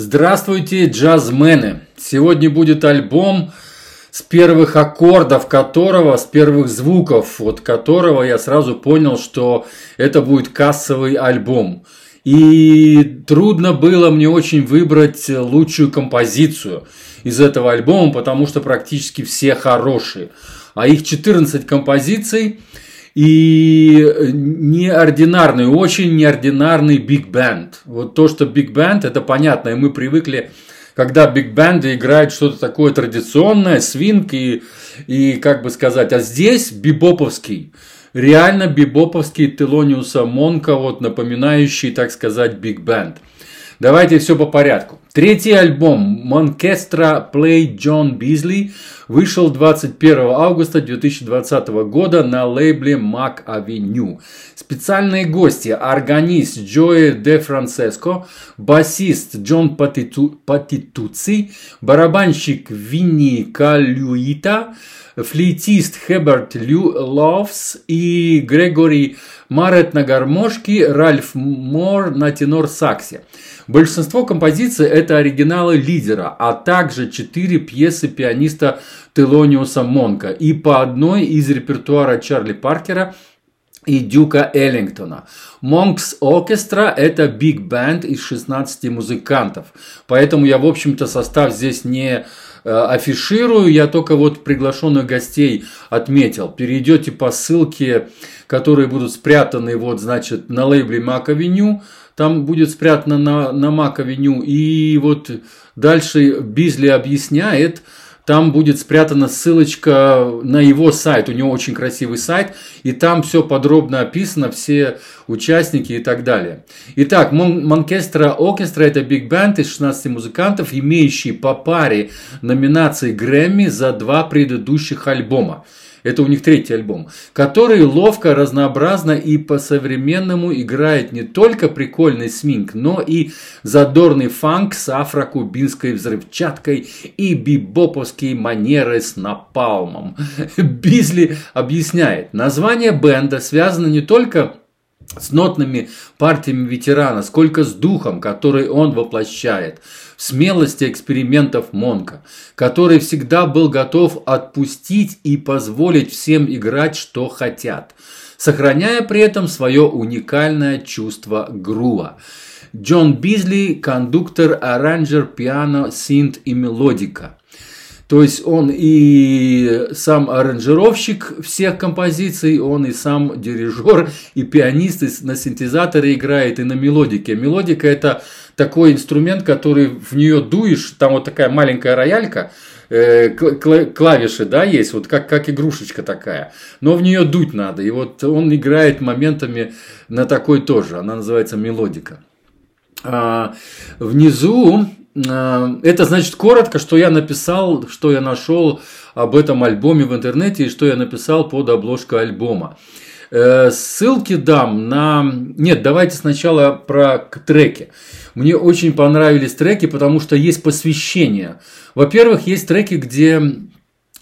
Здравствуйте, джазмены! Сегодня будет альбом, с первых аккордов которого, с первых звуков от которого я сразу понял, что это будет кассовый альбом. И трудно было мне очень выбрать лучшую композицию из этого альбома, потому что практически все хорошие. А их 14 композиций – и неординарный, очень неординарный биг бенд. Вот то, что биг бенд, это понятно, и мы привыкли, когда биг бенды играют что-то такое традиционное, свинг и, и, как бы сказать, а здесь бибоповский, реально бибоповский Телониуса Монка, вот напоминающий, так сказать, биг бенд. Давайте все по порядку. Третий альбом Монкестра Play John Бизли вышел 21 августа 2020 года на лейбле Mac Avenue. Специальные гости – органист Джоэ Де Франциско, басист Джон Патиту, Патитуци, барабанщик Винни Калюита, флейтист Хеберт Лю Ловс и Грегори Марет на гармошке, Ральф Мор на тенор-саксе. Большинство композиций – это оригиналы лидера, а также четыре пьесы пианиста Телониуса Монка. И по одной из репертуара Чарли Паркера и Дюка Эллингтона. Монкс Оркестра – это биг-бенд из 16 музыкантов. Поэтому я, в общем-то, состав здесь не э, афиширую, я только вот приглашенных гостей отметил. Перейдете по ссылке, которые будут спрятаны вот, значит, на лейбле Avenue, там будет спрятано на, на Mac И вот дальше Бизли объясняет, там будет спрятана ссылочка на его сайт. У него очень красивый сайт, и там все подробно описано, все участники и так далее. Итак, Манкестра Оркестра – это биг-бенд из 16 музыкантов, имеющий по паре номинаций Грэмми за два предыдущих альбома. Это у них третий альбом. Который ловко, разнообразно и по-современному играет не только прикольный свинг, но и задорный фанк с афрокубинской взрывчаткой и бибоповские манеры с напалмом. Бизли объясняет, название бенда связано не только с нотными партиями ветерана, сколько с духом, который он воплощает, в смелости экспериментов Монка, который всегда был готов отпустить и позволить всем играть, что хотят, сохраняя при этом свое уникальное чувство грува. Джон Бизли – кондуктор, аранжер, пиано, синт и мелодика – то есть он и сам аранжировщик всех композиций, он и сам дирижер, и пианист, и на синтезаторе играет, и на мелодике. Мелодика это такой инструмент, который в нее дуешь, там вот такая маленькая роялька, э, клавиши, да, есть, вот как, как игрушечка такая, но в нее дуть надо, и вот он играет моментами на такой тоже, она называется мелодика. А, внизу это значит коротко, что я написал, что я нашел об этом альбоме в интернете и что я написал под обложкой альбома. Э, ссылки дам на... Нет, давайте сначала про треки. Мне очень понравились треки, потому что есть посвящение. Во-первых, есть треки, где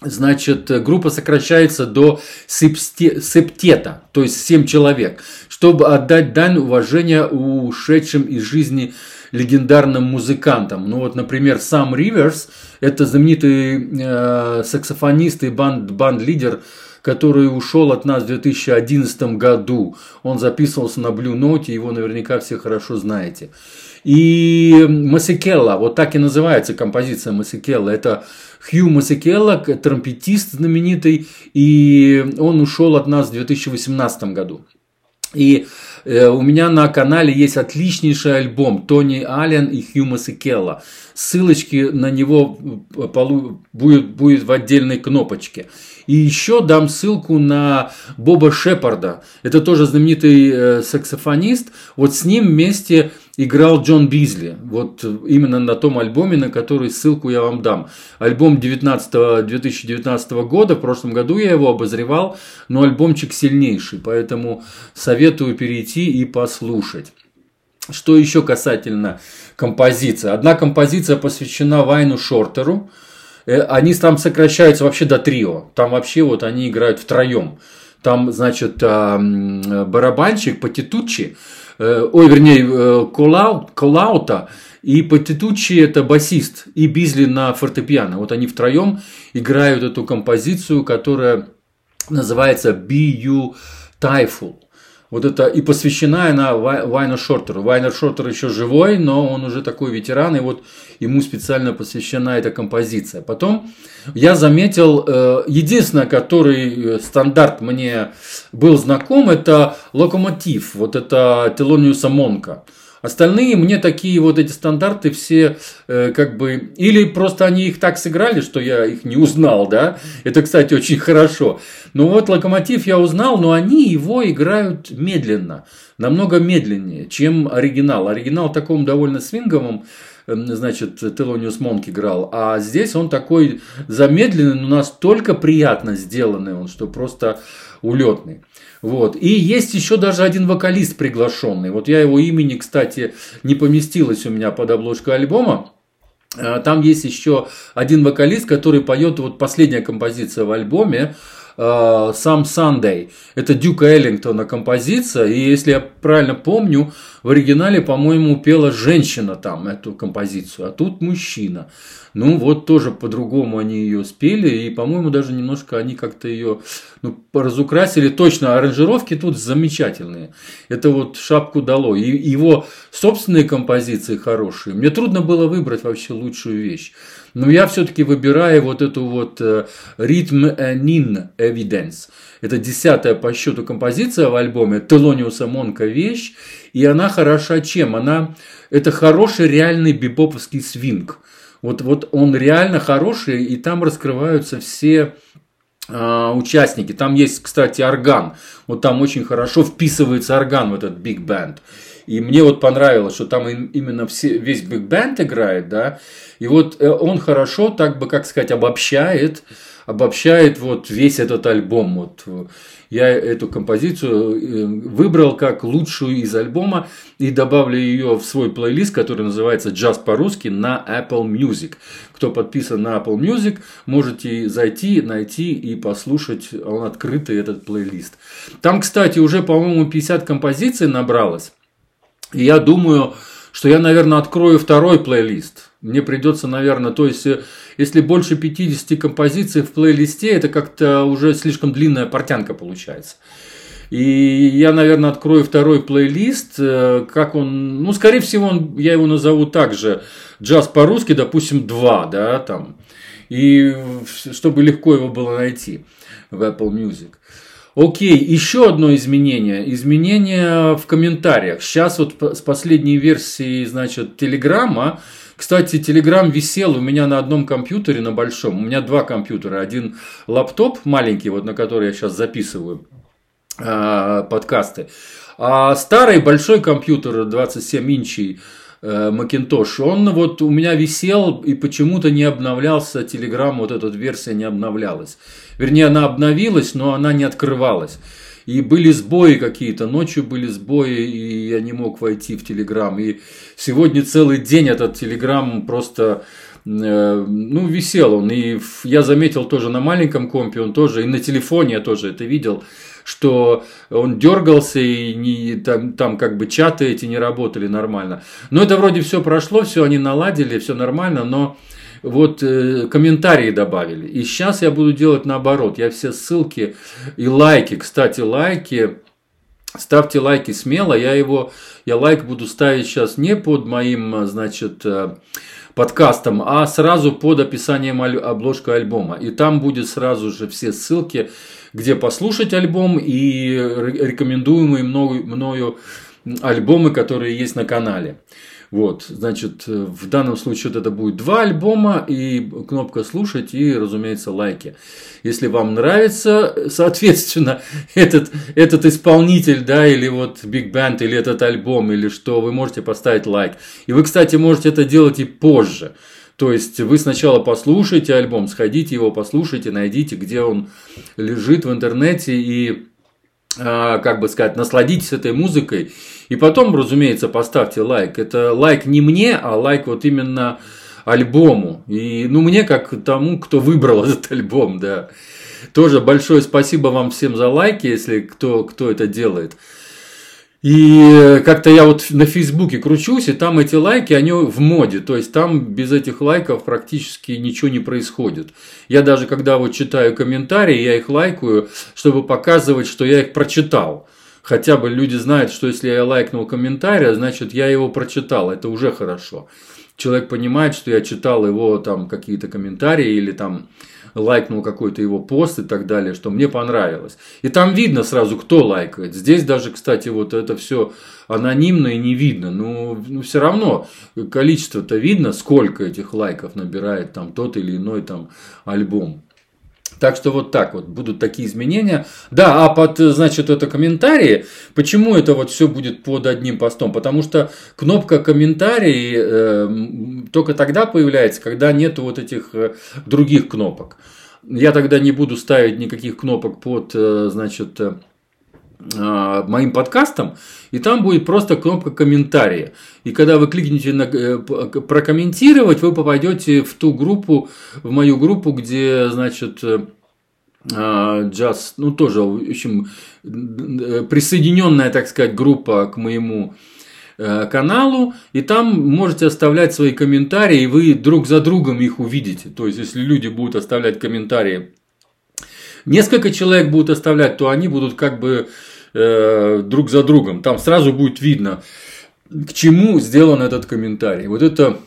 значит, группа сокращается до септета, то есть 7 человек, чтобы отдать дань уважения ушедшим из жизни легендарным музыкантам. Ну вот, например, сам Риверс, это знаменитый э, саксофонист и банд, банд-лидер, который ушел от нас в 2011 году. Он записывался на Blue Note, его наверняка все хорошо знаете. И Масикелла, вот так и называется композиция Масикелла. Это Хью Масикелла, тромпетист знаменитый, и он ушел от нас в 2018 году. И у меня на канале есть отличнейший альбом Тони Аллен и Хью Масикелла. Ссылочки на него э, будет, будет в отдельной кнопочке. И еще дам ссылку на Боба Шепарда. Это тоже знаменитый э, саксофонист. Вот с ним вместе играл Джон Бизли. Вот именно на том альбоме, на который ссылку я вам дам. Альбом 19, 2019 года, в прошлом году я его обозревал, но альбомчик сильнейший, поэтому советую перейти и послушать. Что еще касательно композиции? Одна композиция посвящена Вайну Шортеру. Э, они там сокращаются вообще до трио. Там вообще вот они играют втроем. Там, значит, барабанщик Патитучи, ой, вернее, Колау, Колаута и Патитучи это басист, и Бизли на фортепиано. Вот они втроем играют эту композицию, которая называется Be You Typhoon. Вот это и посвящена она Вайну Шортеру. Вайнер Шортер еще живой, но он уже такой ветеран, и вот ему специально посвящена эта композиция. Потом я заметил, э, единственное, который э, стандарт мне был знаком, это локомотив, вот это Телониуса Монка. Остальные мне такие вот эти стандарты все э, как бы... Или просто они их так сыграли, что я их не узнал, да? Это, кстати, очень хорошо. Но вот Локомотив я узнал, но они его играют медленно. Намного медленнее, чем оригинал. Оригинал таком довольно свинговом значит, Телониус Монк играл. А здесь он такой замедленный, но настолько приятно сделанный он, что просто улетный. Вот. И есть еще даже один вокалист приглашенный. Вот я его имени, кстати, не поместилось у меня под обложкой альбома. А, там есть еще один вокалист, который поет вот последняя композиция в альбоме. Э, сам Sunday. Это Дюка Эллингтона композиция. И если я правильно помню, в оригинале, по-моему, пела женщина там эту композицию, а тут мужчина. Ну, вот тоже по-другому они ее спели, и, по-моему, даже немножко они как-то ее ну, разукрасили. Точно, аранжировки тут замечательные. Это вот шапку дало. И его собственные композиции хорошие. Мне трудно было выбрать вообще лучшую вещь. Но я все-таки выбираю вот эту вот ритм Нин Evidence. Это десятая по счету композиция в альбоме Телониуса Монка вещь. И она хороша чем? Она это хороший реальный бибоповский свинг. Вот, вот он реально хороший, и там раскрываются все э, участники. Там есть, кстати, орган. Вот там очень хорошо вписывается орган в этот биг бенд. И мне вот понравилось, что там именно все, весь биг бенд играет, да, и вот э, он хорошо, так бы, как сказать, обобщает, обобщает вот весь этот альбом. Вот я эту композицию э, выбрал как лучшую из альбома и добавлю ее в свой плейлист, который называется «Джаз по-русски» на Apple Music. Кто подписан на Apple Music, можете зайти, найти и послушать, он открытый этот плейлист. Там, кстати, уже, по-моему, 50 композиций набралось. И я думаю, что я, наверное, открою второй плейлист. Мне придется, наверное, то есть, э, если больше 50 композиций в плейлисте, это как-то уже слишком длинная портянка получается. И я, наверное, открою второй плейлист, э, как он, ну, скорее всего, он, я его назову также джаз по-русски, допустим, 2, да, там, и чтобы легко его было найти в Apple Music. Окей, еще одно изменение. Изменение в комментариях. Сейчас вот с последней версии, значит, Телеграма. Кстати, Телеграм висел у меня на одном компьютере, на большом. У меня два компьютера. Один лаптоп маленький, вот на который я сейчас записываю э, подкасты. А старый большой компьютер 27 инчей Макинтош, он вот у меня висел и почему-то не обновлялся, Телеграм, вот эта версия не обновлялась. Вернее, она обновилась, но она не открывалась. И были сбои какие-то, ночью были сбои, и я не мог войти в Телеграм. И сегодня целый день этот Телеграм просто э, ну, висел он. И я заметил тоже на маленьком компе, он тоже, и на телефоне я тоже это видел, что он дергался и не, там, там как бы чаты эти не работали нормально. Но это вроде все прошло, все они наладили, все нормально, но вот э, комментарии добавили. И сейчас я буду делать наоборот. Я все ссылки и лайки, кстати, лайки, ставьте лайки смело. Я его, я лайк буду ставить сейчас не под моим, значит, э, подкастом, а сразу под описанием обложка альбома. И там будет сразу же все ссылки, где послушать альбом и рекомендуемые мною, мною альбомы, которые есть на канале. Вот, значит, в данном случае вот это будет два альбома и кнопка слушать и, разумеется, лайки. Если вам нравится, соответственно, этот, этот исполнитель, да, или вот Big Band, или этот альбом, или что, вы можете поставить лайк. И вы, кстати, можете это делать и позже. То есть вы сначала послушайте альбом, сходите его послушайте, найдите, где он лежит в интернете и как бы сказать, насладитесь этой музыкой. И потом, разумеется, поставьте лайк. Это лайк не мне, а лайк вот именно альбому. И, ну, мне, как тому, кто выбрал этот альбом, да. Тоже большое спасибо вам всем за лайки, если кто, кто это делает. И как-то я вот на Фейсбуке кручусь, и там эти лайки, они в моде. То есть там без этих лайков практически ничего не происходит. Я даже когда вот читаю комментарии, я их лайкаю, чтобы показывать, что я их прочитал. Хотя бы люди знают, что если я лайкнул комментарий, значит я его прочитал. Это уже хорошо. Человек понимает, что я читал его там какие-то комментарии или там лайкнул какой-то его пост и так далее, что мне понравилось. И там видно сразу, кто лайкает. Здесь даже, кстати, вот это все анонимно и не видно. Но ну, ну все равно количество-то видно, сколько этих лайков набирает там тот или иной там альбом. Так что вот так вот будут такие изменения. Да, а под, значит, это комментарии. Почему это вот все будет под одним постом? Потому что кнопка комментарии э, только тогда появляется, когда нету вот этих э, других кнопок. Я тогда не буду ставить никаких кнопок под, э, значит, э, моим подкастом, и там будет просто кнопка комментария. И когда вы кликните на э, прокомментировать, вы попадете в ту группу, в мою группу, где, значит, э, а, джаз, ну тоже, в общем, присоединенная, так сказать, группа к моему э, каналу, и там можете оставлять свои комментарии, и вы друг за другом их увидите. То есть, если люди будут оставлять комментарии несколько человек будут оставлять, то они будут как бы э, друг за другом. Там сразу будет видно, к чему сделан этот комментарий. Вот это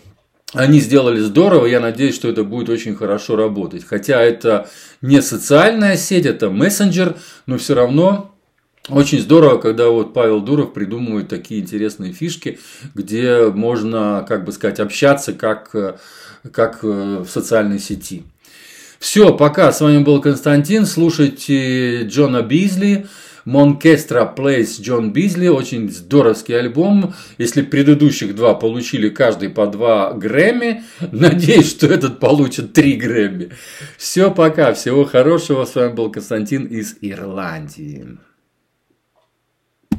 они сделали здорово, я надеюсь, что это будет очень хорошо работать. Хотя это не социальная сеть, это мессенджер, но все равно очень здорово, когда вот Павел Дуров придумывает такие интересные фишки, где можно, как бы сказать, общаться как, как в социальной сети. Все, пока. С вами был Константин. Слушайте Джона Бизли. Монкестра Plays Джон Бизли. Очень здоровский альбом. Если предыдущих два получили каждый по два Грэмми, надеюсь, что этот получит три Грэмми. Все, пока. Всего хорошего. С вами был Константин из Ирландии.